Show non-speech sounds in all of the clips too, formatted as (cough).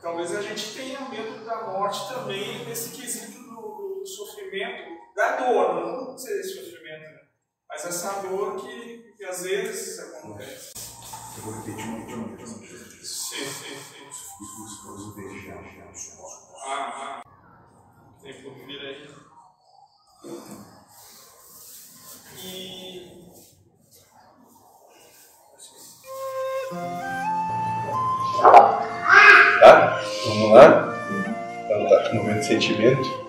talvez a gente tenha medo da morte também nesse quesito do, do sofrimento, da dor, não ser sofrimento, né? mas essa dor que, que às vezes acontece. Eu vou repetir um pouquinho. Sim, sim, sim. Os beijar, Ah, ah. Tem por vir aí. E. Tá? Vamos lá? Então tá, momento de sentimento.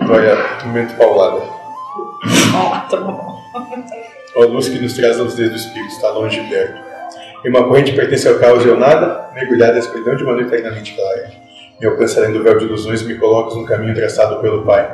Agora, momento paulada. Ó, a luz que nos traz aos dedos do Espírito, está longe e perto. Em uma corrente pertence ao caos e ao nada, mergulhada na escuridão de uma noite eternamente clara. Me alcança além do véu de ilusões e me colocas no caminho traçado pelo Pai.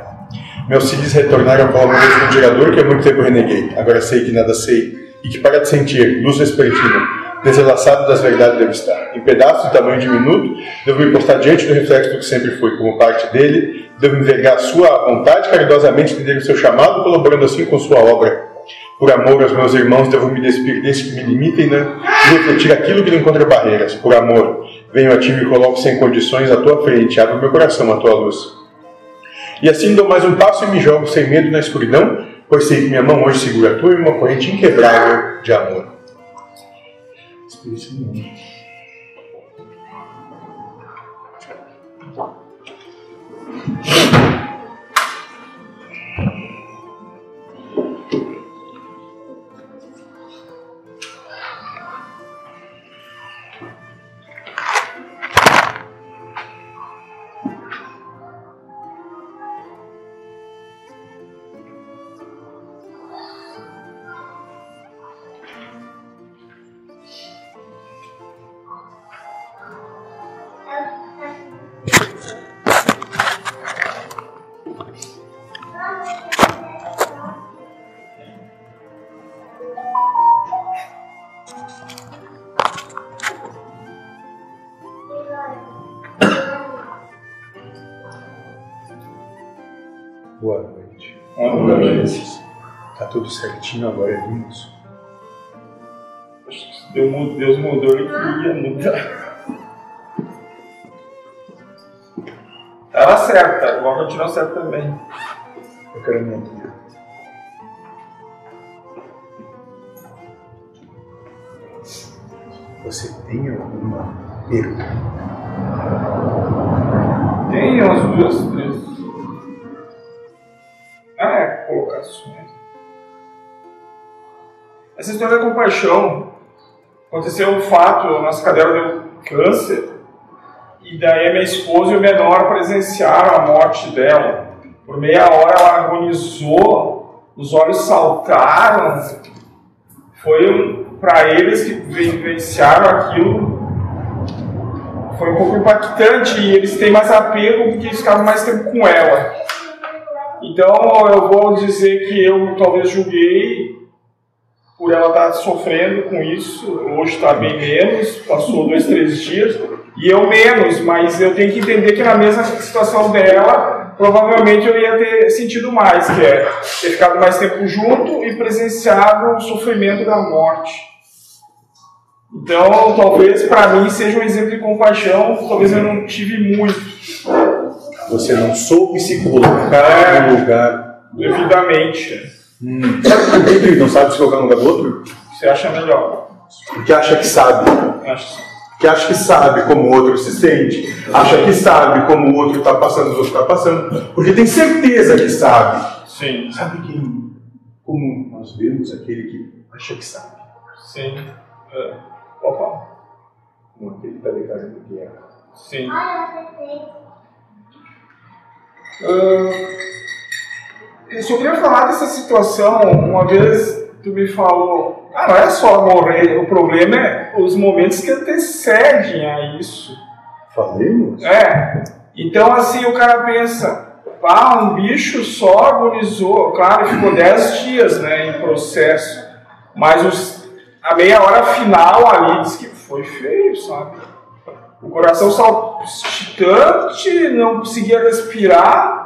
Me auxilies retornar ao qual mesmo gerador que há muito tempo reneguei. Agora sei que nada sei, e que para de sentir, luz vespertina, desenlaçado das verdades devo estar. Em pedaços de tamanho diminuto, devo me postar diante do reflexo do que sempre fui, como parte dele, devo envergar a sua vontade, caridosamente entender o seu chamado, colaborando assim com sua obra. Por amor aos meus irmãos, devo me despir desse que me limitem né? e refletir aquilo que não encontra barreiras. Por amor, venho a ti e me coloco sem condições à tua frente, abro meu coração à tua luz. E assim dou mais um passo e me jogo sem medo na escuridão, pois sei que minha mão hoje segura a tua em uma corrente inquebrável de amor. Espírito Santo. Tudo certinho agora, lindos? Acho que Deus mudou, ele queria mudar. Tava certo, agora continuou certo também. Eu quero me entender. Você tem alguma pergunta? Tem umas duas, Essa história da compaixão aconteceu um fato, a nossa cadela deu câncer, e daí a minha esposa e o menor presenciaram a morte dela. Por meia hora ela agonizou, os olhos saltaram. Foi para eles que vivenciaram aquilo, foi um pouco impactante e eles têm mais apego porque eles ficavam mais tempo com ela. Então eu vou dizer que eu talvez julguei por ela estar sofrendo com isso. Hoje está bem menos, passou dois, três dias. E eu menos, mas eu tenho que entender que na mesma situação dela, provavelmente eu ia ter sentido mais, que é ter ficado mais tempo junto e presenciado o sofrimento da morte. Então, talvez para mim seja um exemplo de compaixão, talvez eu não tive muito. Você não soube se colocar no lugar. devidamente. Hum. Sabe por que ele não sabe se colocar no lugar do outro? Você acha melhor? Porque acha que sabe. Acho. Que acha que sabe como o outro se sente. Acha que sabe como o outro está passando, os outros estão passando. Porque tem certeza que sabe. Sim, Sabe quem? Como nós vemos aquele que acha que sabe. sim. É. Falar. Como aquele que está declarando que é. Sim. Ah, eu só queria falar dessa situação. Uma vez tu me falou, ah, não é só morrer, o problema é os momentos que antecedem a isso. Falemos? É. Então assim o cara pensa, ah, um bicho só agonizou, claro, ficou 10 dias né, em processo, mas os, a meia hora final ali diz que foi feio, sabe? O coração saltitante, não conseguia respirar,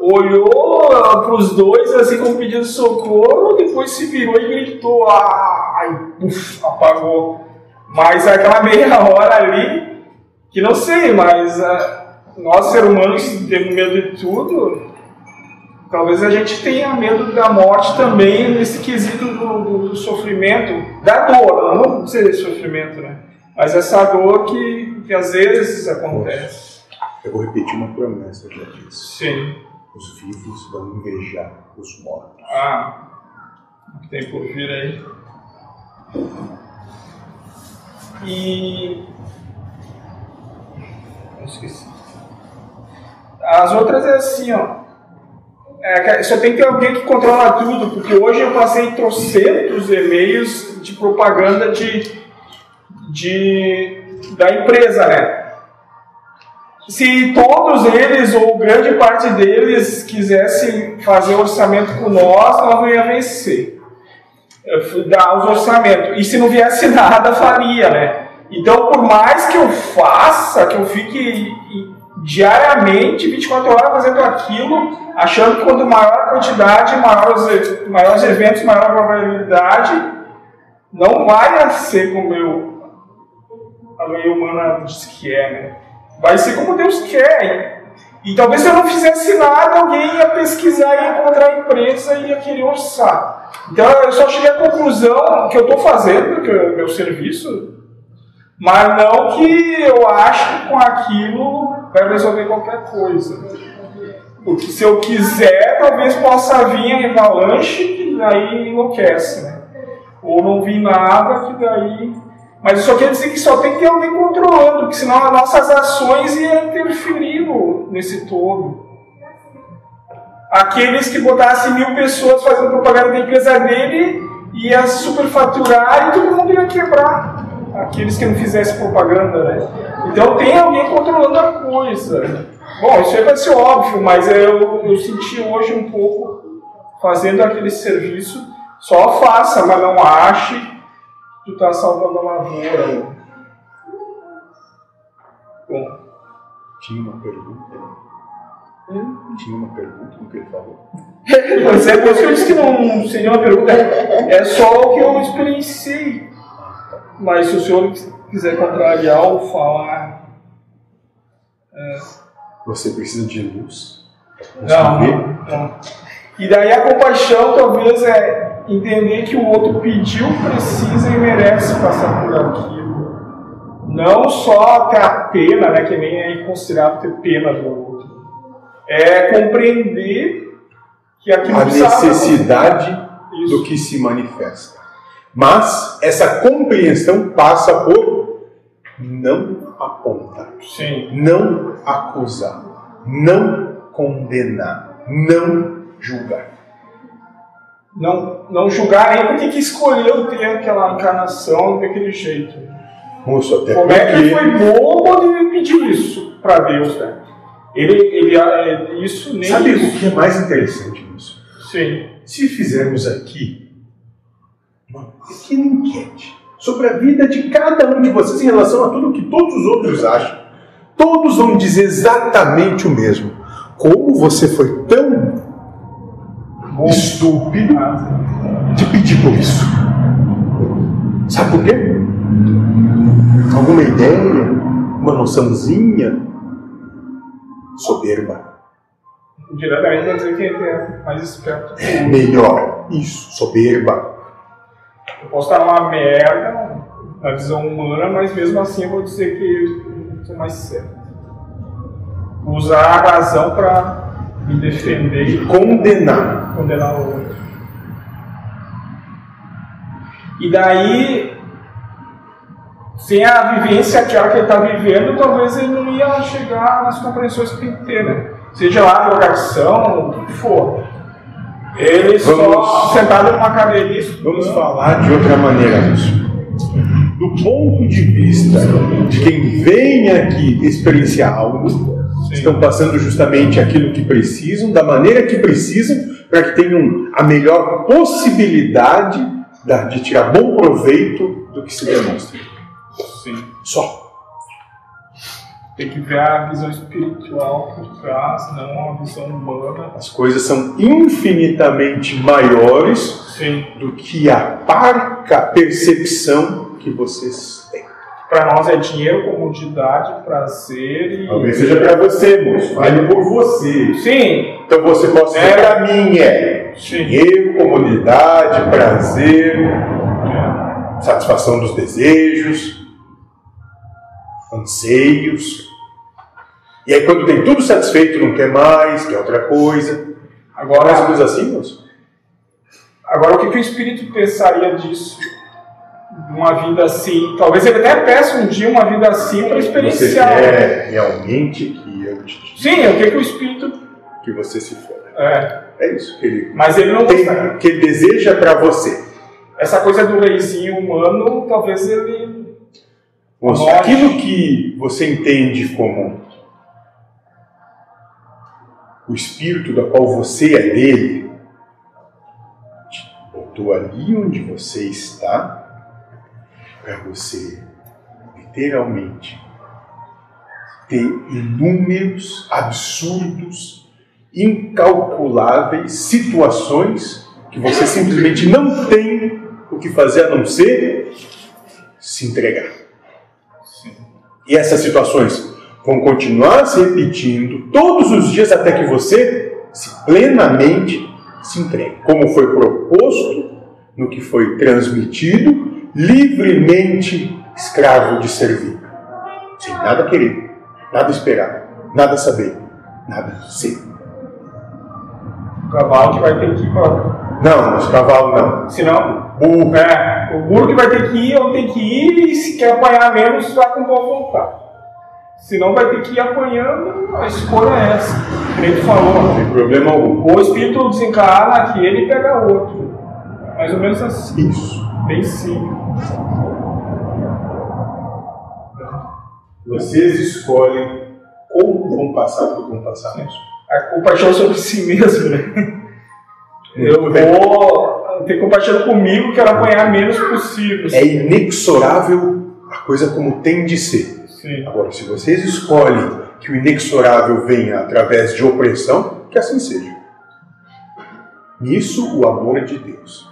olhou para os dois assim como pedindo socorro, depois se virou e gritou, ai, puf, apagou. Mas aquela meia (laughs) hora ali, que não sei, mas ah, nós, seres humanos, temos medo de tudo. Talvez a gente tenha medo da morte também nesse quesito do, do- do sofrimento, da dor, não dizer sofrimento, né? Mas essa dor que, que às vezes acontece. Eu vou repetir uma promessa que eu fiz. Sim. Os vivos vão invejar os mortos. Ah, o que tem por vir aí. E. Eu esqueci. As outras é assim, ó. É, só tem que ter alguém que controla tudo, porque hoje eu passei trocentos e-mails de propaganda de, de, da empresa, né? Se todos eles, ou grande parte deles, quisessem fazer orçamento com nós, nós não ia vencer. Fui Dar os orçamentos. E se não viesse (laughs) nada, faria, né? Então, por mais que eu faça, que eu fique diariamente, 24 horas fazendo aquilo, achando que quanto maior a quantidade, maiores, maiores eventos, maior a probabilidade, não vai ser como eu, a lei humana diz que é, né? Vai ser como Deus quer. E talvez se eu não fizesse nada, alguém ia pesquisar, ia encontrar a empresa e ia querer orçar. Então eu só cheguei à conclusão que eu estou fazendo, que é meu serviço, mas não que eu acho que com aquilo vai resolver qualquer coisa. Porque se eu quiser, talvez possa vir a avalanche, que daí enlouquece, né? Ou não vir nada, que daí. Mas isso quer dizer que só tem que ter alguém controlando, porque senão as nossas ações iam interferir nesse todo. Aqueles que botassem mil pessoas fazendo propaganda da empresa dele ia superfaturar e todo mundo ia quebrar. Aqueles que não fizessem propaganda, né? Então tem alguém controlando a coisa. Bom, isso aí vai ser óbvio, mas eu, eu senti hoje um pouco fazendo aquele serviço. Só faça, mas não ache tu tá salvando a lavoura. Bom, Tinha uma pergunta. Tinha uma pergunta no que ele falou. (laughs) Mas é por isso que eu disse que não seria uma pergunta. É só o que eu experienciei. Mas se o senhor quiser contrariar ou falar. Você precisa de luz. Não, não, não. E daí a compaixão talvez é entender que o outro pediu, precisa e merece passar por aquilo. Não só ter a pena, né, que nem é considerado ter pena do outro. É compreender que aquilo A necessidade do que se manifesta. Mas essa compreensão passa por não apontar, Sim. não acusar, não condenar, não julgar. Não, não julgar nem porque que escolheu ter aquela encarnação daquele jeito. Até Como é que ele foi bobo de pedir isso para Deus, né? Ele, ele, é, isso nem sabe isso. o que é mais interessante nisso? Sim, Se fizermos aqui uma pequena enquete sobre a vida de cada um de vocês em relação a tudo que todos os outros acham, todos vão dizer exatamente o mesmo. Como você foi tão estúpido de pedir por isso? Sabe por quê? Alguma ideia? Uma noçãozinha? Soberba. diretamente vai dizer que é mais esperto. eu. Melhor. Isso, soberba. Eu posso estar uma merda na visão humana, mas mesmo assim eu vou dizer que eu sou mais certo. Usar a razão para me defender e Condenar. condenar o outro. E daí, sem a vivência que ele está vivendo, talvez ele não ia chegar nas compreensões que tem que ter, né? Seja lá a drogação, o que for. Ele só Vamos- sentado numa cadeirinha. Vamos falar de outra maneira isso. Do ponto de vista de quem vem aqui experienciar algo, estão passando justamente aquilo que precisam, da maneira que precisam, para que tenham a melhor possibilidade da- de tirar bom proveito do que se demonstra. Sim. Só. Tem que ver a visão espiritual por trás, não a visão humana. As coisas são infinitamente maiores Sim. do que a parca percepção que vocês. Para nós é dinheiro, comodidade, prazer e. Talvez seja para você, moço. Fale por você. Sim, Então você pode ser É. para mim é dinheiro, comodidade, prazer, satisfação dos desejos, anseios. E aí quando tem tudo satisfeito, não quer mais, quer outra coisa. Agora, Mais ou menos assim, moço? agora o que, que o espírito pensaria disso? Uma vida assim. Talvez ele até peça um dia uma vida assim para Você experienciar. quer realmente que eu te Sim, o que, que o espírito. que você se for. É, É isso que ele, mas ele não tem, gostaria. que ele deseja para você. Essa coisa do reizinho humano, talvez ele. Moço, Nossa. aquilo que você entende como o espírito da qual você é dele, te botou ali onde você está para você literalmente ter inúmeros, absurdos, incalculáveis situações que você simplesmente não tem o que fazer a não ser se entregar. E essas situações vão continuar se repetindo todos os dias até que você se plenamente se entregue, como foi proposto no que foi transmitido, livremente escravo de servir, sem nada querer, nada esperar, nada saber, nada ser. O cavalo que vai ter que ir para. Não, mas cavalo não. Senão. Burro. É, o burro que vai ter que ir, ou tem que ir, e se quer apanhar menos, vai com boa vontade. Senão vai ter que ir apanhando, a escolha é essa. Que tu falou. Não tem problema algum. Ou o espírito desencarna aquele e pega outro. Mais ou menos assim. Isso. Bem simples. Vocês escolhem como vão passar por vão passar nisso. A compaixão sobre si mesmo, né? Eu vou ter compaixão comigo, quero apanhar menos possível. É inexorável a coisa como tem de ser. Sim. Agora, se vocês escolhem que o inexorável venha através de opressão, que assim seja. Nisso o amor é de Deus.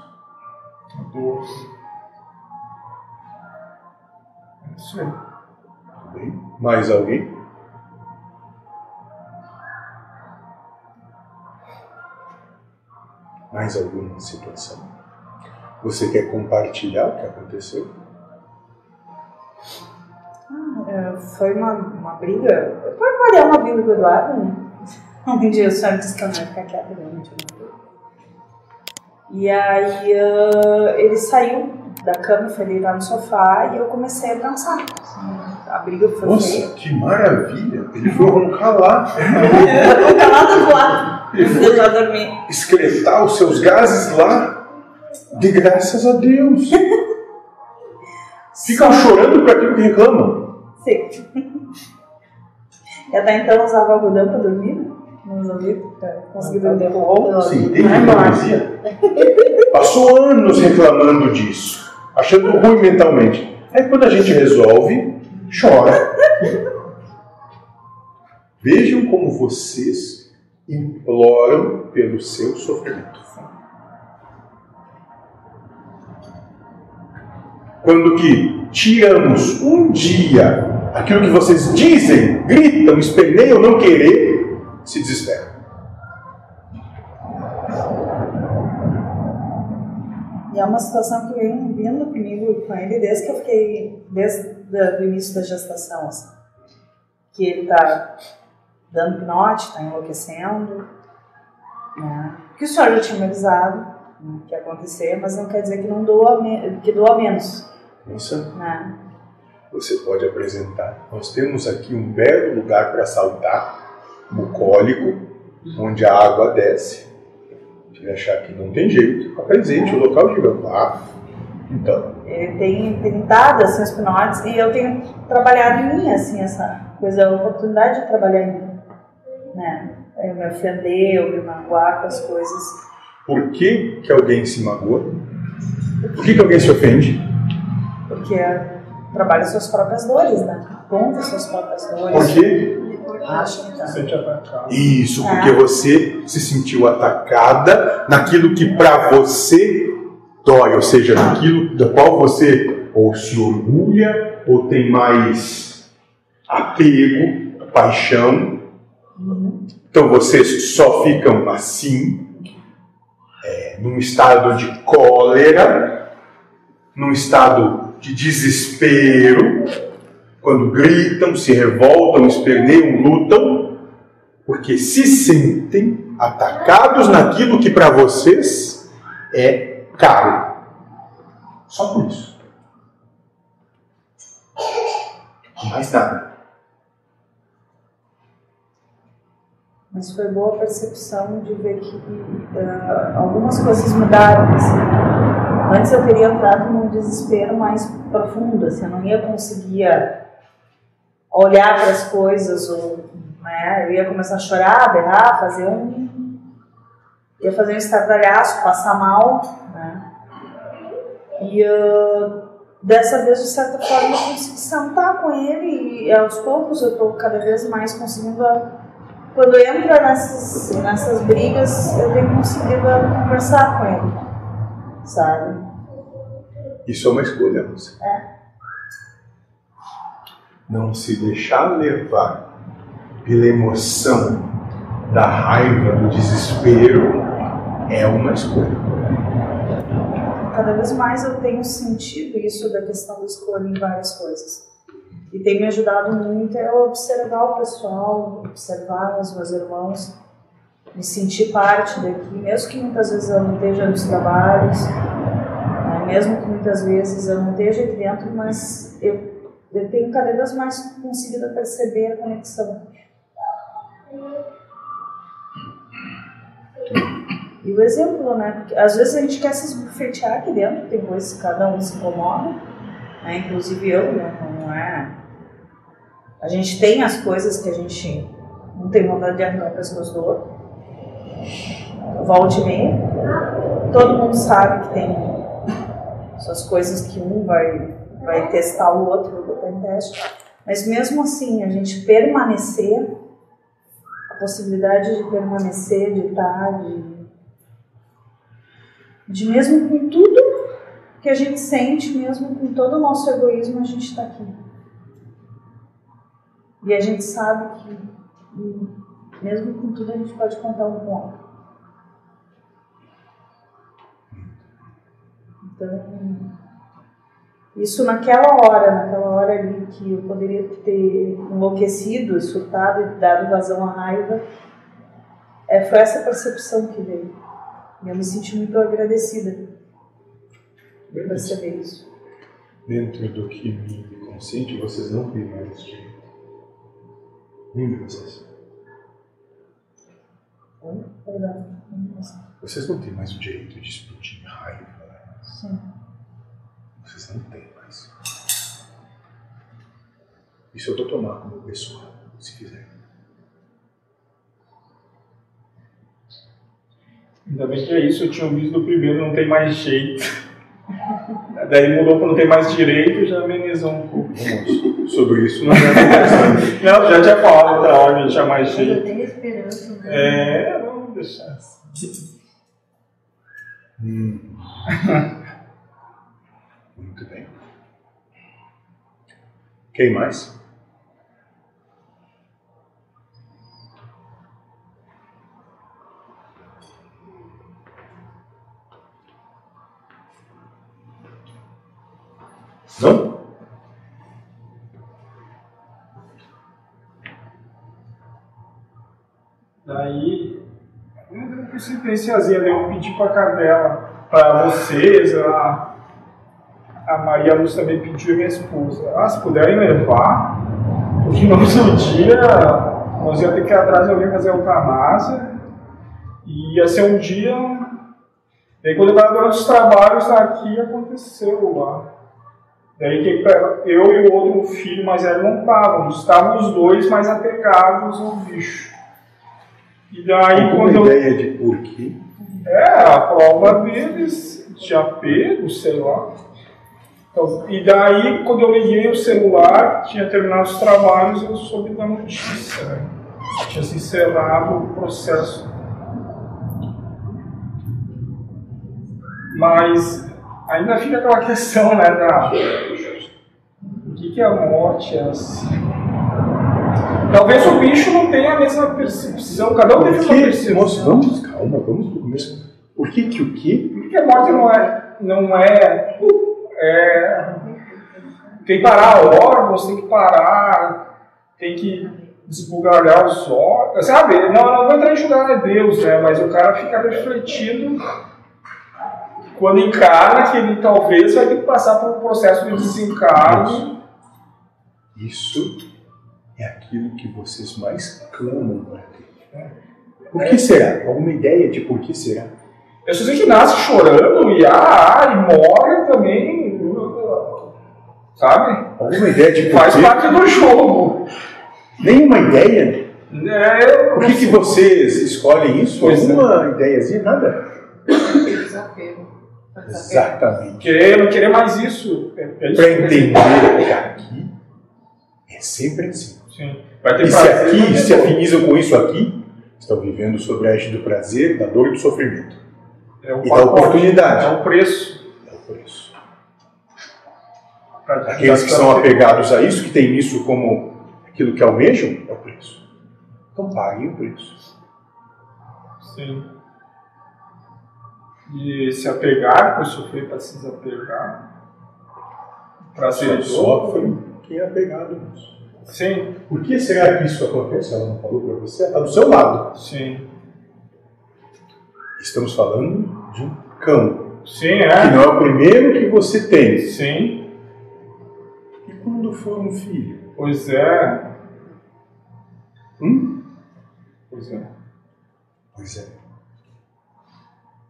Isso aí. Tudo bem? Mais alguém? Mais alguma situação? Você quer compartilhar o que aconteceu? É, Foi uma, uma briga. Pode variar uma briga com o Eduardo, né? (laughs) Um dia o senhor disse que eu não ia ficar quieta uma briga. E aí ah, ele saiu da cama, foi deitar no sofá e eu comecei a dançar. A briga foi feia. que maravilha! Ele foi roncar lá, tô calada do lado. Eu já dormi. excretar os seus gases lá, de graças a Deus. (laughs) Ficam chorando por aquilo que reclamam. Sim. (laughs) E até então usava algodão pra dormir, ouvidos, pra conseguir dormir com Sim, tem hipocrisia. Passou anos reclamando disso, achando ruim mentalmente. Aí quando a gente resolve, chora. Vejam como vocês imploram pelo seu sofrimento. Quando que tiramos um dia aquilo que vocês dizem, gritam, esperneiam, não querer, se desesperam. E é uma situação que vem vindo comigo e com ele desde que eu fiquei, desde o início da gestação, assim. Que ele tá dando pinote, tá enlouquecendo, né? Que o senhor já tinha me avisado né, que ia acontecer, mas não quer dizer que não doa, que doa menos, Nossa, né? você pode apresentar. Nós temos aqui um belo lugar para saltar, bucólico, onde a água desce. Se ele achar que não tem jeito, apresente o local e diga, ah, então, Ele tem, tem dado assim, os pinotes e eu tenho trabalhado em mim, assim, essa coisa, a oportunidade de trabalhar em mim, né? Eu me ofender, eu me magoar com as coisas. por que, que alguém se magoa? Por que, que alguém se ofende? Porque trabalha suas próprias dores, né? Conta suas próprias Por dores. quê? Acho que tá. Isso, Ah. porque você se sentiu atacada naquilo que para você dói, ou seja, naquilo da qual você ou se orgulha, ou tem mais apego, paixão. Então vocês só ficam assim, é, num estado de cólera, num estado de desespero, quando gritam, se revoltam, esperneiam, lutam, porque se sentem atacados naquilo que para vocês é caro. Só por isso. Mais nada. Mas foi boa a percepção de ver que uh, algumas coisas mudaram. Assim. Antes eu teria entrado num desespero mais profundo, assim, eu não ia conseguir olhar para as coisas, ou, né, eu ia começar a chorar, berrar, fazer um. ia fazer um estardalhaço, passar mal. Né? E uh, dessa vez, de certa forma, eu consegui sentar com ele e aos poucos eu estou cada vez mais conseguindo. Quando entra nessas, nessas brigas, eu tenho conseguido conversar com ele, sabe? Isso é uma escolha, você. É. Não se deixar levar pela emoção da raiva, do desespero, é uma escolha cada vez mais eu tenho sentido isso da questão da escolha em várias coisas. E tem me ajudado muito a observar o pessoal, observar os meus irmãos, me sentir parte daqui, mesmo que muitas vezes eu não esteja nos trabalhos, né, mesmo que muitas vezes eu não esteja aqui dentro, mas eu, eu tenho cada vez mais conseguido perceber a conexão. E o exemplo, né? Porque às vezes a gente quer se esbufetear aqui dentro, tem coisas que cada um se incomoda, né? Inclusive eu, né? Não é. A gente tem as coisas que a gente não tem vontade de arrancar pessoas do outro. Volte e meia. Todo mundo sabe que tem suas coisas que um vai, vai testar o outro, botar em teste. Mas mesmo assim, a gente permanecer, a possibilidade de permanecer, de estar, de de mesmo com tudo que a gente sente, mesmo com todo o nosso egoísmo, a gente está aqui. E a gente sabe que, mesmo com tudo, a gente pode contar um com o outro. Então, isso naquela hora, naquela hora ali que eu poderia ter enlouquecido, surtado e dado vazão à raiva, é, foi essa percepção que veio. E eu me senti muito agradecida por perceber isso. Dentro do que me consciente, vocês não têm mais direito. Nenhum de vocês. Oi? Perdão. Vocês não têm mais o direito de explodir raiva. Sim. Vocês não têm mais. Isso eu tô tomando como pessoa, se quiser. Ainda bem que é isso, eu tinha visto do primeiro, não tem mais jeito. (laughs) Daí mudou para não ter mais direito, já amenizou um pouco. Vamos, sobre isso não é. (laughs) Não, já tinha falado outra hora, já tinha mais jeito. tem esperança, né? É, vamos deixar assim. Hum. (laughs) Muito bem. Quem mais? Não? Daí, pensei pensiazinha, daí eu pedi pra Carmela, pra vocês, a, a Maria Luz também pediu minha esposa. Ah, se puderem levar, porque no outro dia nós ia ter que ir atrás de alguém fazer eutanásia, e ia ser um dia. Daí quando eu estava durante os trabalhos aqui, aconteceu lá. Daí que eu e o outro filho mais velho não estávamos, estavam os dois mais apegados ao bicho. E daí Alguma quando eu. ideia de por quê? É, a prova deles de apego, sei lá. Então, e daí, quando eu liguei o celular, tinha terminado os trabalhos, eu soube da notícia. Né? Tinha se encerrado o processo. Mas ainda fica aquela questão, né, da... O que, que é a morte é assim? Talvez o bicho não tenha a mesma percepção, cada um uma Por que, percepção. moço, vamos, calma, vamos pro começo. Por que que o quê? Porque a morte não é. Não é, é tem que parar órgãos, tem que parar, tem que desbugalhar os órgãos. Sabe? Não, não vou entrar em julgar é Deus, né? Mas o cara fica refletindo quando encarna que ele talvez vai ter que passar por um processo de desencarne. Isso é aquilo que vocês mais clamam para ter. Por que será? Alguma ideia de por que será? Eu sei que nasce chorando e, ah, e morre também. Sabe? Alguma ideia de Faz quê? parte do jogo. Nenhuma ideia? É, Por que, que vocês escolhem isso? Pois é. Alguma ideiazinha? Nada? Desapego. Exatamente. Querer, não querer mais isso. É, é Para eu entender que aqui é sempre assim. Sim. Vai ter E se aqui se afinizam com isso aqui, estão vivendo sobre a égide do prazer, da dor e do sofrimento. É o e da oportunidade. É o preço. É o preço. Pra- Aqueles que são apegados a isso, que têm isso como aquilo que almejam, é o preço. Então paguem o preço. Sim. E se apegar, para sofrer para se desapegar. Para ser Só sofre quem é apegado nisso. Sim, Por que será que isso acontece? Ela não falou para você? Está do seu lado. sim. Estamos falando de um cão, Sim, que é. não é o primeiro que você tem. Sim, quando for um filho? pois é. Hum? Pois é. Pois é.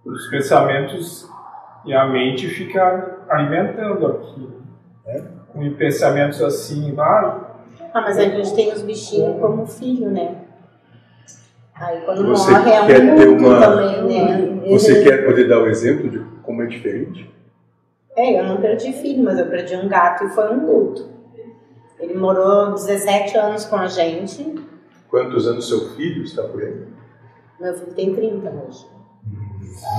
Os pensamentos e a mente fica alimentando aquilo. É. Com pensamentos assim, vai. Ah, mas a gente tem os bichinhos como filho, né? Aí quando Você morre é quer um ter luto uma- também, né? Você quer poder dar o exemplo de como é diferente? É, eu não perdi filho, mas eu perdi um gato e foi um luto. Ele morou 17 anos com a gente. Quantos anos seu filho está por aí? Meu filho tem 30 hoje.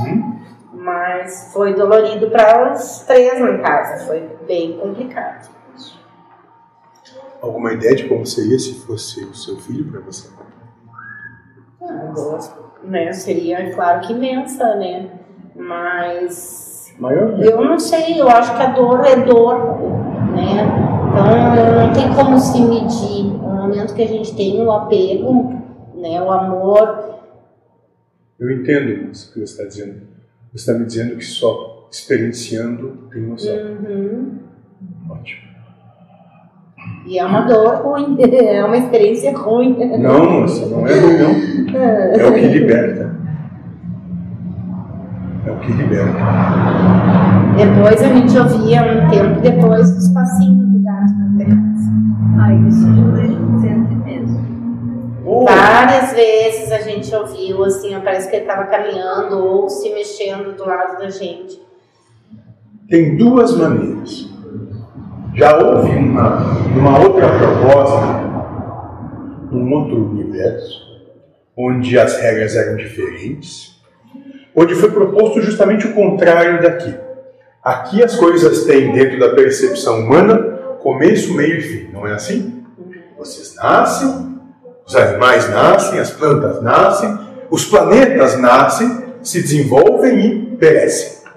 Hum? Mas foi dolorido para os três em casa. Foi bem complicado. Alguma ideia de como seria se fosse o seu filho para você? Ah, a dor, né? Seria, claro que imensa, né? Mas Maior? eu não sei, eu acho que a dor é dor, né? Então não tem como se medir. No momento que a gente tem o apego, né? O amor, Eu entendo isso que você está dizendo. Você está me dizendo que só experienciando tem noção. uhum. Ótimo. e é uma dor ruim, (laughs) é uma experiência ruim. Não, moça, não é ruim, não. (laughs) É o que liberta. Que liberta. Depois a gente ouvia um tempo depois os passinhos do gato na terraça. Ah, isso eu sempre mesmo. Várias vezes a gente ouviu assim, parece que ele estava caminhando ou se mexendo do lado da gente. Tem duas maneiras. Já houve uma, uma outra proposta, num outro universo, onde as regras eram diferentes, onde foi proposto justamente o contrário daqui. Aqui as coisas têm dentro da percepção humana começo, meio e fim, não é assim? Vocês nascem, os animais nascem, as plantas nascem, os planetas nascem, se desenvolvem e perecem.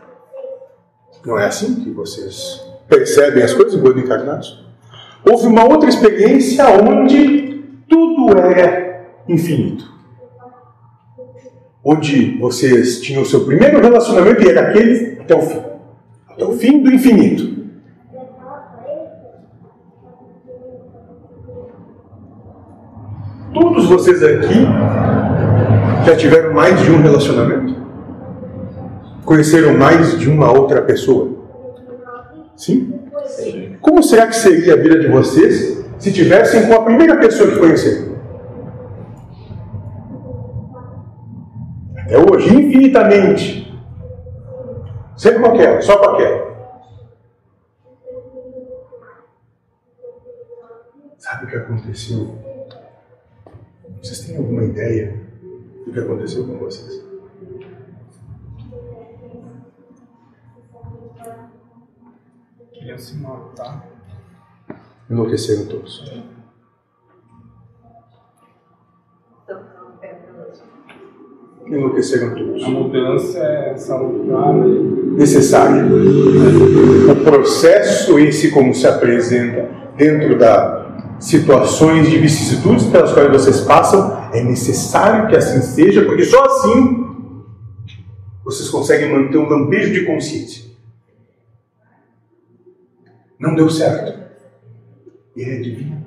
Não é assim que vocês percebem as coisas enquanto encarnados? Houve uma outra experiência onde tudo era infinito. Onde vocês tinham o seu primeiro relacionamento e era aquele até o fim. Até o fim do infinito. Todos vocês aqui já tiveram mais de um relacionamento? Conheceram mais de uma outra pessoa? Sim? Como será que seria a vida de vocês se tivessem com a primeira pessoa que conheceram? Até hoje, infinitamente. Sempre com aquela, só com aquela. Sabe o que aconteceu? Vocês têm alguma ideia do que aconteceu com vocês? se matar. Enlouqueceram todos. Enlouqueceram todos. A mudança é salutar, né? necessário. O processo em si, como se apresenta dentro das situações de vicissitudes pelas quais vocês passam, é necessário que assim seja, porque só assim vocês conseguem manter um lampejo de consciência. Não deu certo. E é divino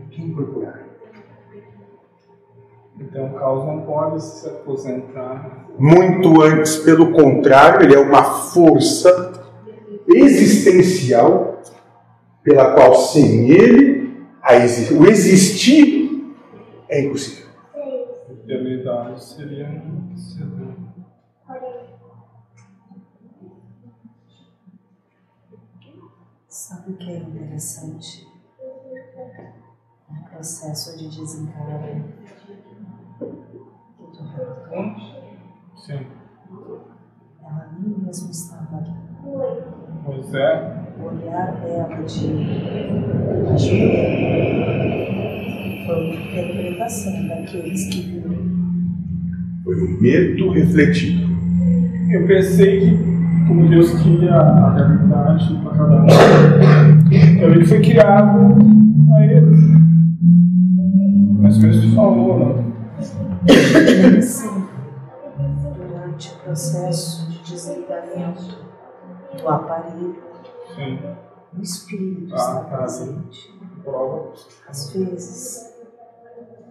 Então o caos não pode se aposentar. Muito antes, pelo contrário, ele é uma força existencial pela qual sem ele a exi- o existir é impossível. Eternidade seria vencedor. Sabe o que é interessante? No processo de desencarne relatou, Sim. ela nem mesmo estava ali. Pois é. O olhar dela de ajuda foi uma interpretação daqueles que viram. Foi o medo refletido. Eu pensei que, como Deus queria a realidade para cada um, então ele foi criado a ele. Mas como você falou, né? Sim, durante o processo de desligamento do aparelho, Sim. o espírito Ah, está tá. presente. Prova. Às vezes,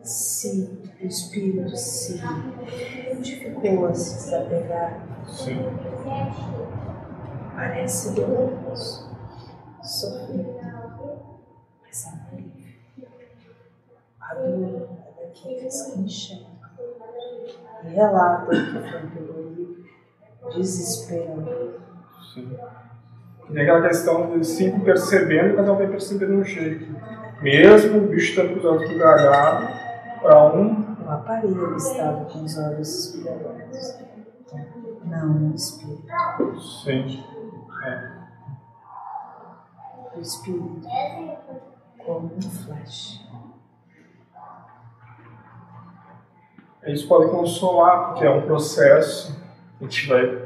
se o espírito se modificou a se desapegar, Sim. parece doloroso, sofrido, mas é alívio. A dor é daqueles que enxergam relatam que foi um dolorido, desesperado. Sim. E tem aquela questão de cinco percebendo, cada um vai percebendo um jeito. Mesmo o bicho estando com os olhos bugalhados, para um, O aparelho estava com os olhos esbugalhados, não o espírito. sim. É. O espírito, como um flash. Isso pode consolar, porque é um processo que a gente vai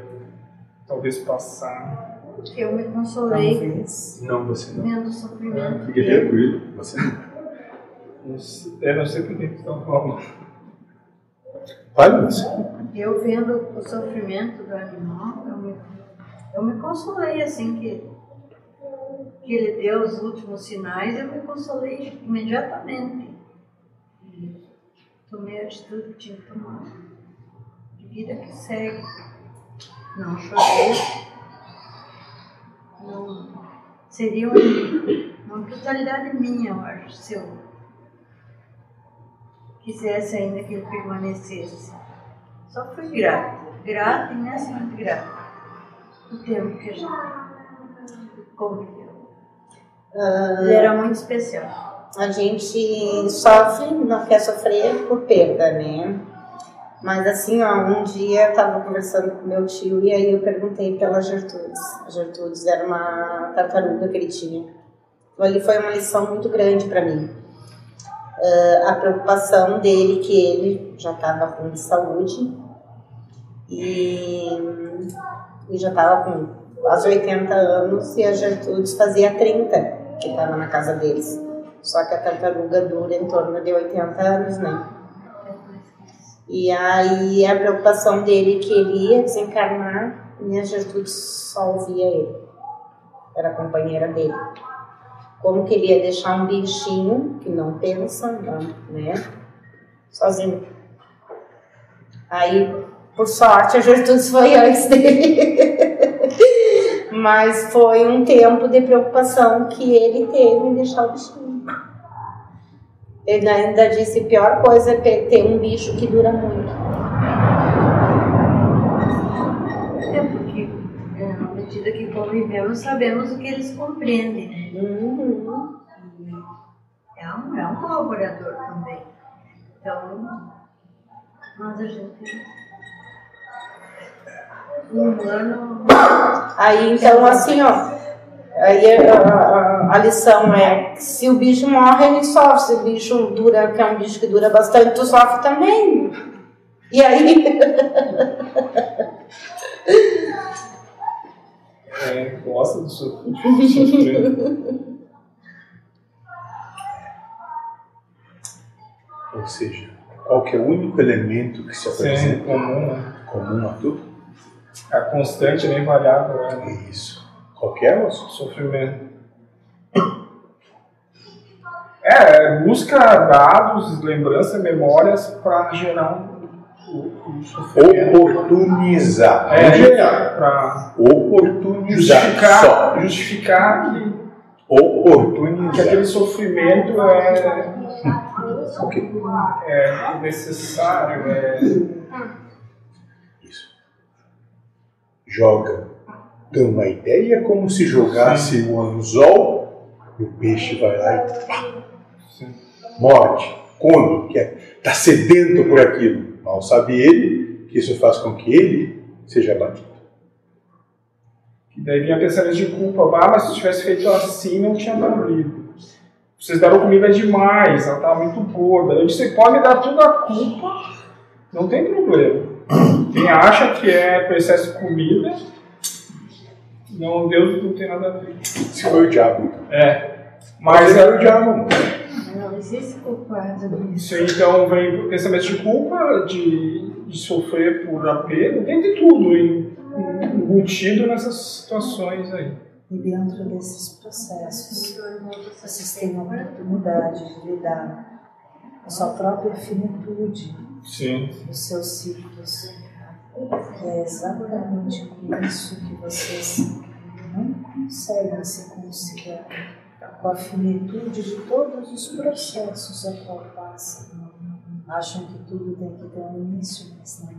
talvez passar. Eu me consolei Talvez. Não, você não. vendo o sofrimento Fique tranquilo, você não. É, não sei por que que estão falando. Fale você. Eu vendo o sofrimento do animal, eu me, eu me consolei assim que, que ele deu os últimos sinais, eu me consolei imediatamente. Tomei a atitude que tinha que tomar. De vida que segue. Não chorei. Não, seria uma, uma brutalidade minha, eu acho, se eu quisesse ainda que ele permanecesse. Só fui grata, grata, imensamente grata. O tempo que a gente conviveu. Ele era muito especial. A gente sofre, não quer sofrer por perda, né? Mas assim, ó, um dia eu tava conversando com meu tio e aí eu perguntei pela Gertrudes. A Gertrudes era uma tartaruga que ele tinha. Então, ali foi uma lição muito grande para mim. Ah, a preocupação dele que ele já estava de saúde e, e já estava com quase 80 anos e a Gertrudes fazia 30 que estava na casa deles. Só que a tartaruga dura em torno de 80 anos, né? E aí a preocupação dele que ele ia desencarnar e a Gertrudes só ouvia ele. Era a companheira dele. Como que ele ia deixar um bichinho que não pensa, não, né? Sozinho. Aí, por sorte, a Gertrudes foi antes dele. (laughs) Mas foi um tempo de preocupação que ele teve em deixar o bichinho. Ele ainda disse: pior coisa é ter um bicho que dura muito. É porque, é, à medida que convivemos, sabemos o que eles compreendem, né? Uhum. É um, é um colaborador também. Então, mas a gente. Um humano. Aí, então, assim, ó, Aí a, a- a lição é que se o bicho morre, ele sofre. Se o bicho dura, que é um bicho que dura bastante, tu sofre também. E aí? (laughs) É, gosta do so- sofrer. (laughs) Ou seja, qual que é o único elemento que se Sim, apresenta comum, né? comum a tudo? A constante, nem variável, é É isso. Qualquer sofrimento. É, busca dados, lembranças, memórias para gerar o, o sofrimento. oportunizar. É, gerar. para Oportunizar. justificar, Só. justificar que, que Oportunizar. aquele sofrimento é, Ok. é necessário, é Isso. Joga. Dá uma ideia como se jogasse o anzol e o peixe vai lá e pá, morde, come, quer, está sedento por aquilo. Mal sabe ele que isso faz com que ele seja abatido. E daí vinha pensamento de culpa, ah, mas se eu tivesse feito assim não tinha morrido. Vocês deram comida demais, ela estava muito gorda. Eu disse, pode dar tudo a culpa, não tem problema. Quem acha que é por excesso de comida, não, Deus não tem nada a ver. Se foi o diabo. É. Mas é é, o diabo. mano. Não existe culpado nisso. isso aí então vem pensamento de culpa, de, de sofrer por apego, tem de tudo em- em- embutido nessas situações aí. E dentro desses processos, vocês têm a oportunidade de lidar com a sua própria finitude, Sim. os seus ciclos, é exatamente com isso que vocês não conseguem se conciliar com a finitude de todos os processos a qual passam. Acham que tudo tem que ter um início, mas não.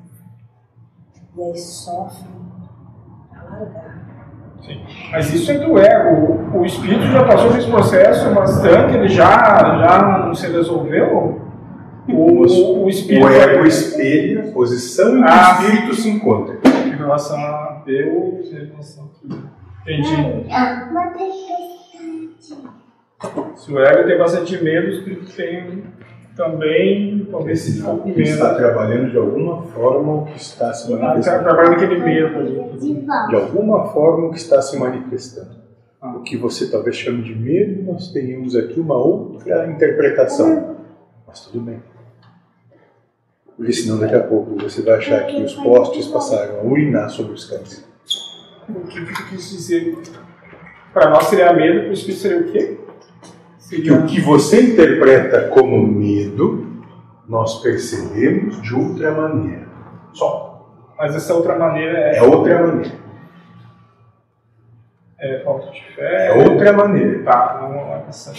E aí sofrem a largar. Sim. Mas isso é do ego. O, o espírito já passou por esse processo bastante, ele já, já não se resolveu. O, o, o espírito. O ego espelha a posição em que Ah. o espírito se encontra. Em relação a Deus, em relação a tudo. Entendi. Se o ego tem bastante medo, o espírito tem também, talvez se for com Ele está medo. trabalhando de alguma forma o que está se Tá manifestando. trabalhando aquele medo ali. De alguma forma o que está se manifestando. Ah. O que você talvez chame de medo, nós tenhamos aqui uma outra interpretação. Mas tudo bem. Porque senão daqui a pouco você vai achar que os postes passaram a urinar sobre os cães. O que que tu quis dizer? Para nós seria medo, para o espírito seria o quê? Que Seria o que você interpreta como medo, nós percebemos de outra maneira. Só. Mas essa outra maneira É é, outra maneira. é falta de fé. É outra maneira. Tá, não é essa.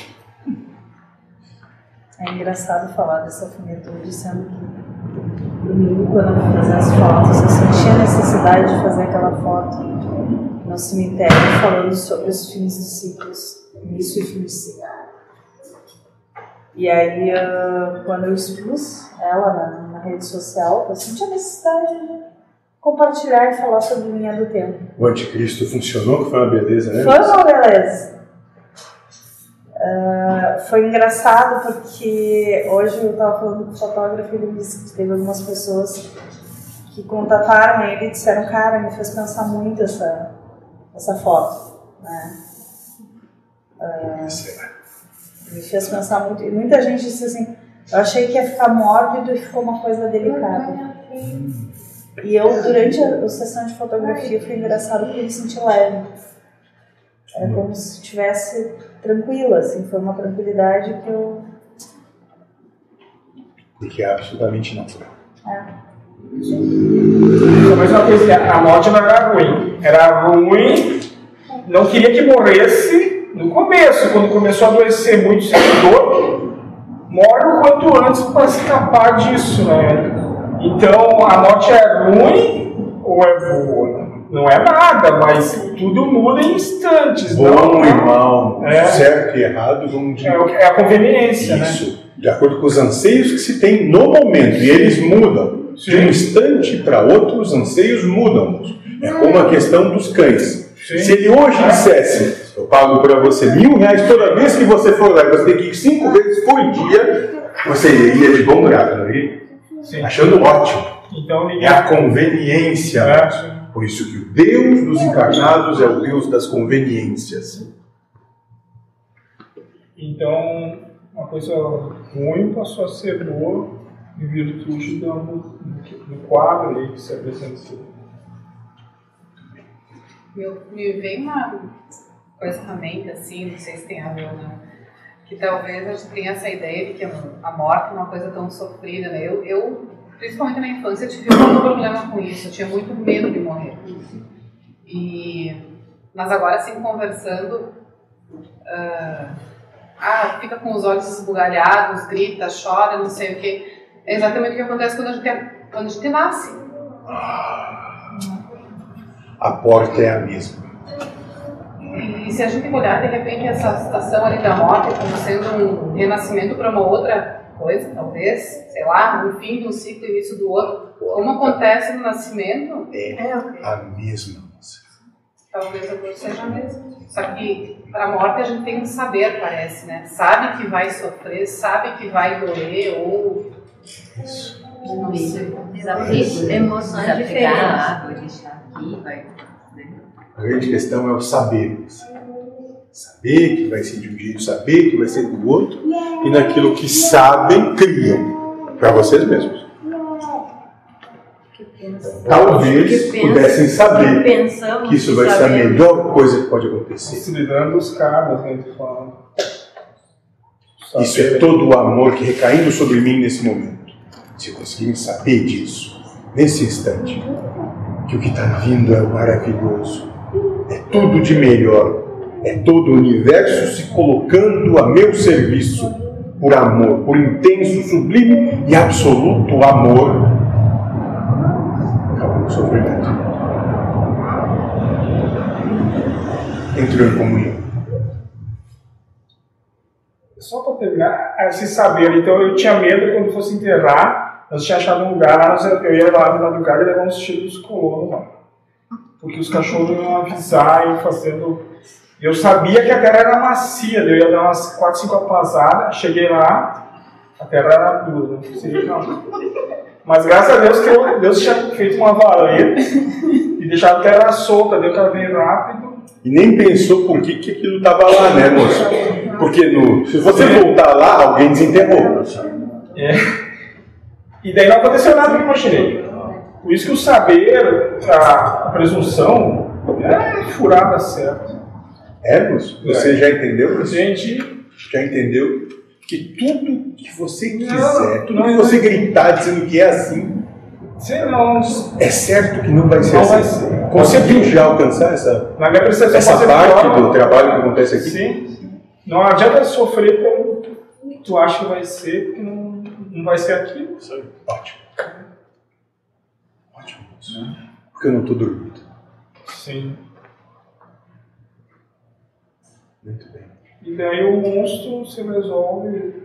É engraçado falar dessa finitude, sendo que domingo, quando eu fiz as fotos, eu senti a necessidade de fazer aquela foto no cemitério falando sobre os fins dos ciclos, início e fim de ciclo. E aí, ah, quando eu expus ela na, na rede social, eu senti a necessidade de compartilhar e falar sobre linha do tempo. O anticristo funcionou, que foi uma beleza, né? Foi uma beleza. Ah, foi engraçado porque hoje eu estava falando com o fotógrafo e ele disse que teve algumas pessoas que contataram ele e disseram, cara, me fez pensar muito essa, essa foto. Né? Me fez pensar muito. E muita gente disse assim, eu achei que ia ficar mórbido e ficou uma coisa delicada. E eu, durante a, a sessão de fotografia, foi engraçado porque eu me senti leve. Era como se estivesse tranquila, assim, foi uma tranquilidade que eu. Porque é absolutamente natural. Só mais uma coisa, a morte não era ruim. Era ruim, não queria que morresse no começo, quando começou a adoecer muito seguidor, morre o quanto antes para escapar disso, né? Então a morte é ruim ou é boa? Não é nada, mas tudo muda em instantes. Bom não, e mal, É. certo e errado, vão de é, é a conveniência, né? De acordo com os anseios que se tem no momento, e eles mudam. De um instante para outro, os anseios mudam. É como a questão dos cães. Sim. Se ele hoje dissesse, eu pago para você mil reais toda vez que você for lá, você tem que ir cinco vezes por dia, você iria de bom grado, não iria? Sim. Achando ótimo. Então É a conveniência. É, sim. Por isso que o Deus dos encarnados é o Deus das conveniências. Então, uma coisa ruim passou a ser boa em virtude do, do quadro aí que se apresentou. Eu, me veio uma coisa mente, assim, não sei se tem a ver ou não, que talvez a gente tenha essa ideia de que a morte é uma coisa tão sofrida, né? Eu, eu principalmente na infância, tive muito problema com isso, eu tinha muito medo de morrer. E, mas agora, assim, conversando, ah, ah, fica com os olhos esbugalhados, grita, chora, não sei o quê. É exatamente o que acontece quando a gente, é- quando a gente nasce. A porta é a mesma. E se a gente olhar de repente essa situação ali da morte como sendo um renascimento para uma outra coisa, talvez, sei lá, um fim de um ciclo e início do outro, como acontece no nascimento, É, ok. A mesma. Talvez a coisa seja a mesma. Só que para a morte a gente tem um saber, parece, né? Sabe que vai sofrer, sabe que vai doer ou não sei. Desafio, emoções diferentes. Aqui, vai. né? A grande questão é o saber. Saber que vai ser de um jeito, saber que vai ser do outro, e naquilo que sabem, criam para vocês mesmos. Talvez Que pensa- pudessem saber Pensamos que isso vai ser a melhor coisa que pode acontecer. Considerando os caras, né, que falam. Isso é todo o amor que recaindo sobre mim nesse momento. Se conseguirem saber disso, nesse instante, que o que está vindo é maravilhoso, é tudo de melhor, é todo o universo se colocando a meu serviço por amor, por intenso, sublime e absoluto amor. Acabou o sofrimento. Entrou em comunhão. Só para terminar, esse saber. Então eu tinha medo quando fosse enterrar, nós tinha achado um lugar lá, eu ia lá na madrugada e levar uns tiros dos colonos lá. Porque os cachorros iam avisar, iam fazendo. Eu sabia que a terra era macia, eu ia dar umas 4, 5 apasadas, cheguei lá, a terra era dura, não sei não. Mas graças a Deus que eu- Deus tinha feito uma valeta e deixado a terra solta, deu que veio rápido. E nem pensou por que, que aquilo estava lá, né, moço? Porque no, se você voltar lá, alguém desenterrou. É. E daí não aconteceu nada que eu imaginei. Por isso que o saber, a, presunção, é furada certo. É, moço? Você já entendeu? moço? Gente, Já entendeu que tudo que você Não, quiser, tudo não, que você gritar dizendo que é assim, sei não. é certo que não vai ser Não assim. vai ser. Conseguiu já alcançar essa, Na minha essa parte pior, do trabalho que acontece aqui? Sim. Não adianta sofrer que tu acha que vai ser, porque não, não vai ser aquilo. Ótimo. Ótimo, moço. Porque eu não estou dormindo. Sim. Muito bem. E daí o monstro se resolve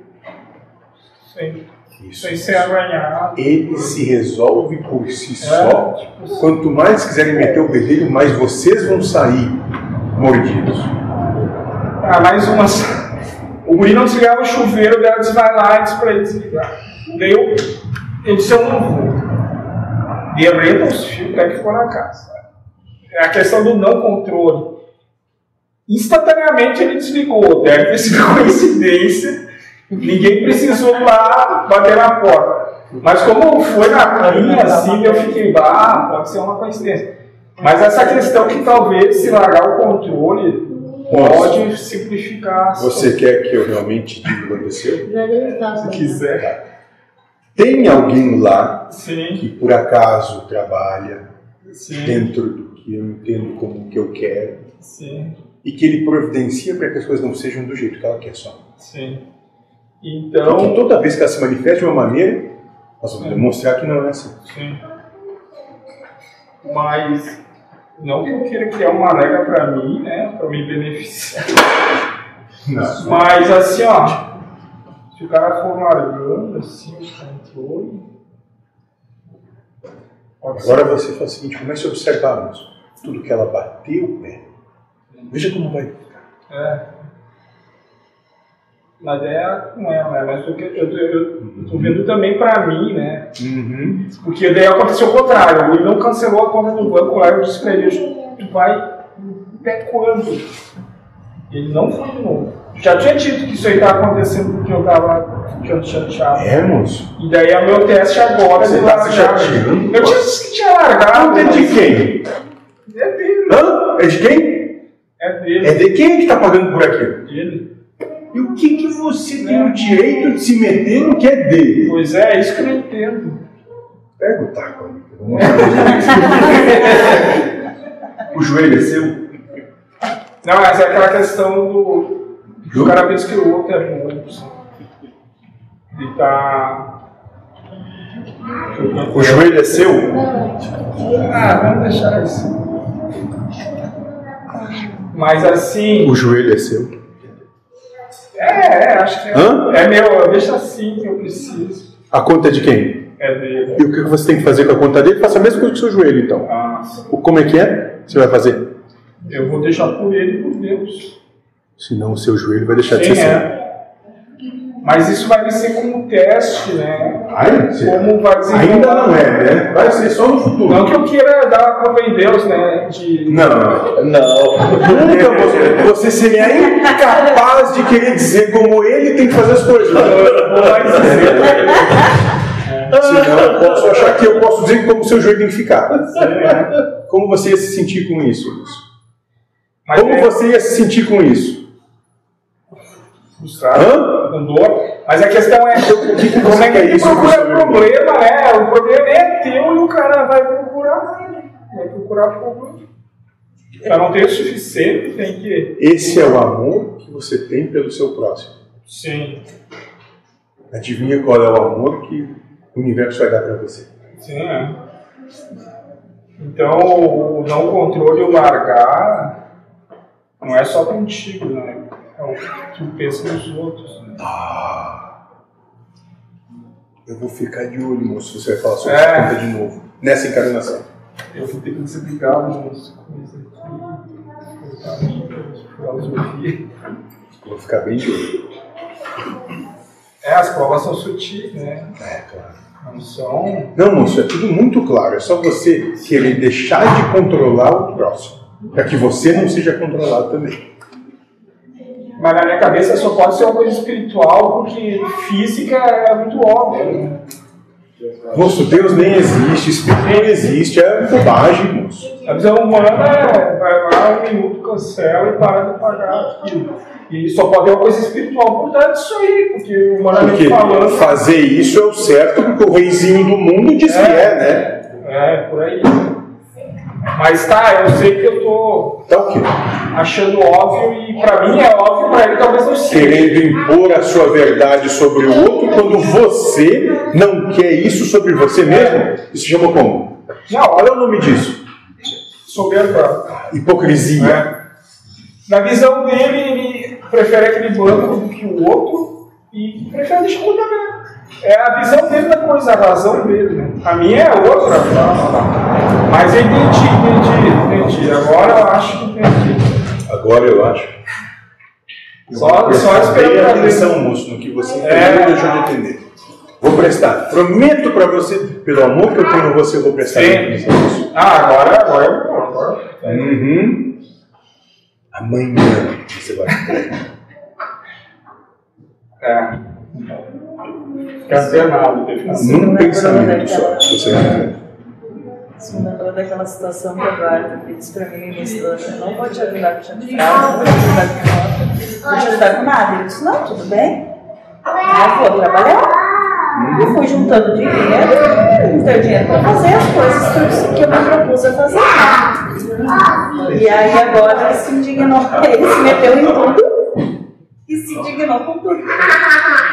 sem, Isso. sem ser arranhado. Ele se resolve por si É, só. tipo assim. Quanto mais quiserem meter o bedelho, mais vocês vão sair mordidos. Ah, mais uma. O guri não desligava o chuveiro, ela disse, vai lá e pra ele desligar. Daí eu, eu disse, eu não vou. Derreta os fios, até que ficou na casa. É a questão do não controle. Instantaneamente ele desligou, deve ter sido (laughs) coincidência. Ninguém precisou lá bater na porta. Mas como foi na linha assim, eu fiquei, ah, pode ser uma coincidência. Mas essa questão que talvez se largar o controle pode simplificar. Você quer que eu realmente diga o que aconteceu? Se quiser. Tem alguém lá Sim, que por acaso trabalha sim, dentro do que eu entendo como que eu quero sim, e que ele providencia para que as coisas não sejam do jeito que ela quer só. sim. Então, Então, toda vez que ela se manifesta de uma maneira, nós vamos demonstrar que não é assim. sim. Mas não que eu queira criar uma regra pra mim, né, pra me beneficiar. Não. Mas assim, ó, se o cara for largando assim o controle. Agora você faz o seguinte, comece a observar. Tudo que ela bateu o pé, Veja como vai. É. Mas é com ela, né? Mas eu, eu, eu, eu tô vendo também pra mim, né? Uhum. Porque daí aconteceu o contrário. Ele não cancelou a conta do banco lá, eu disse pra ele, tu vai até quando? Ele não foi de novo. Já tinha dito que isso aí tava acontecendo porque eu tava ficando chateado. É, moço. E daí é o meu teste agora Você de tá largar. Eu tinha dito que tinha largado. É de quem? É dele. Hã? É de quem? É dele. É de quem que tá pagando por aquilo? dele. E o que, que você tem o direito de se meter no que é dele? Pois é, é isso que eu não entendo. Pega o taco ali. (laughs) o joelho é seu? Não, mas é aquela questão do. O cara pensa que o outro é bom. assim. Ele tá. O joelho é seu? Ah, vamos deixar isso. Mas assim. O joelho é seu? É, é, acho que é. Hã? É meu, deixa assim que eu preciso. A conta é de quem? É dele. E o que você tem que fazer com a conta dele? Faça a mesma coisa com o seu joelho, então. Ah, Como é que é? Você vai fazer? eu vou deixar por ele e por Deus. Senão o seu joelho vai deixar de Sim, ser seu. é. Mas isso vai ser como teste, né? Ai, Como vai. Ainda não é, né? Vai ser só no futuro. Não que eu queira dar a prova em Deus, né? De... Não, não. Nunca você, você seria incapaz de querer dizer como ele tem que fazer as coisas. Vou lá dizer. (laughs) Senão eu posso achar que eu posso dizer como o seu joelho tem que ficar. É. Como você ia se sentir com isso? Mas Como é você ia se sentir com isso? Frustrado, com dor. Mas a questão é como é que isso? procura problema, né? O problema é teu e o cara vai procurar ele. Vai procurar problema. Já não tem o suficiente, tem que. Esse é o amor que você tem pelo seu próximo. Sim, Adivinha qual é o amor que o universo vai dar para você? sim, é. Então, o não controle o largar não é só contigo, né? Que pensa nos outros. Né? Eu vou ficar de olho, moço, se você vai falar sobre É. essa conta de novo. Nessa encarnação. Eu vou ter que desligar umas coisas aqui. colocar aqui, Filosofia. Vou ficar bem de olho. É, as provas são sutis, né? É, claro. Não são. Não, moço, é tudo muito claro. É só você querer deixar de controlar o próximo. Para que você não seja controlado também. Mas na minha cabeça só pode ser uma coisa espiritual, porque física é muito óbvio. Né? Moço, Deus nem existe, Espírito não existe, é bobagem, moço. A visão humana é vai lá, um minuto, cancela e para de pagar aquilo. E só pode ter uma coisa espiritual por trás disso aí, porque humanamente Porque falando. fazer isso é o certo, porque o reizinho do mundo diz que é, né? É, por aí. Mas tá, eu sei que eu tô Tá achando óbvio e pra mim é óbvio, pra ele talvez não seja. Querendo impor a sua verdade sobre o outro quando você não quer isso sobre você mesmo? Isso chama como? Não, olha, é o nome disso? soberba. Hipocrisia. né? Na visão dele, ele prefere aquele banco do que o outro e prefere deixar o. É a visão dele da coisa, a razão dele. Né? A minha é outra. Mas eu entendi, entendi, entendi. Agora eu acho que entendi. Agora eu acho. Só, só esperando ver. atenção, moço, no que você entendeu É. deixou de entender. Vou prestar. Prometo pra você, pelo amor que eu tenho a você, eu vou prestar Sim. Ah, agora, agora eu vou. Agora. Uhum. Amanhã você vai. É. Isso Num me pensamento só. daquela- Você vai. Isso me lembrou daquela situação que o Eduardo disse pra mim no início do ano. Eu não vou te ajudar com chá de fralda, não vou te ajudar com nota, não vou te ajudar com nada. Ele disse, não, tudo bem. Eu vou trabalhar. E fui juntando dinheiro, juntei dinheiro para fazer as coisas que eu, que eu me propus a fazer. E aí agora ele se indignou, (laughs) ele se meteu em tudo e se indignou com tudo.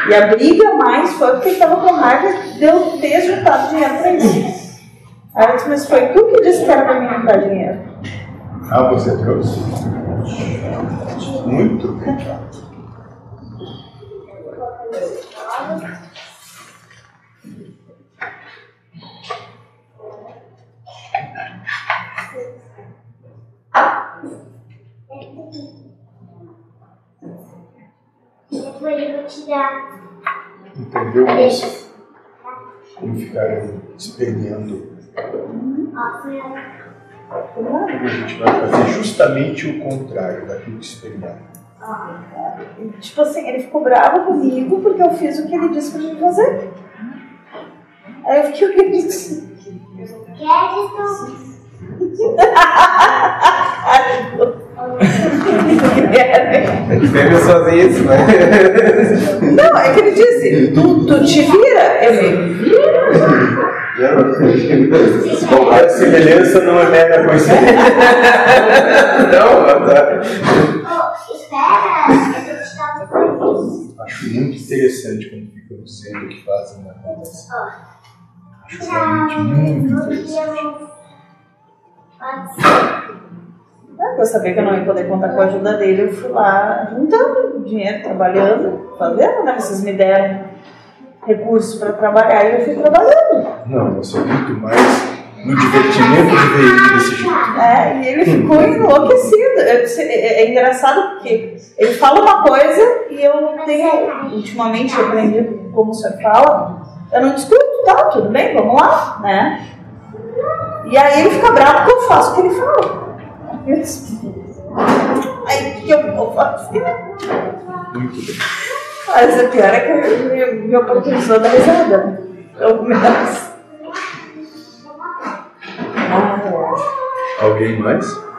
E a briga mais foi porque ele estava com raiva de ter juntado dinheiro para isso. Aí eu disse, mas foi tu que disse que era para mim juntar dinheiro. Ah, você trouxe? Muito bem. Entendeu, moça? Como ficaram esperneando. A gente vai fazer justamente o contrário daquilo que espernearam. E, Tipo assim, ele ficou bravo comigo porque eu fiz o que ele disse pra gente fazer. Aí eu fiquei olhando assim. Deve fazer isso, né? Não, é que ele disse, tu, tu te vira. Eu falei, Qualquer semelhança não é mera coincidência. (laughs) Não, tá. Acho muito interessante quando ficam dizendo o que fazem na conversa. Acho realmente muito interessante. Ah, eu sabia que eu não ia poder contar com a ajuda dele, eu fui lá juntando dinheiro, trabalhando, fazendo, né? Vocês me deram recursos para trabalhar e eu fui trabalhando. Não, eu sou muito mais no divertimento de ver ele desse jeito. É, e ele ficou enlouquecido. É, é- engraçado porque ele fala uma coisa e eu tenho, ultimamente, eu aprendi como o senhor fala, eu não discuto, tá, tudo bem, vamos lá, né? E aí ele fica bravo porque eu faço o que ele fala. Eu Aí o que eu vou fazer? Muito bem. Mas o pior é que eu me, me oportunizou da risada. menos. Ah, Alguém mais?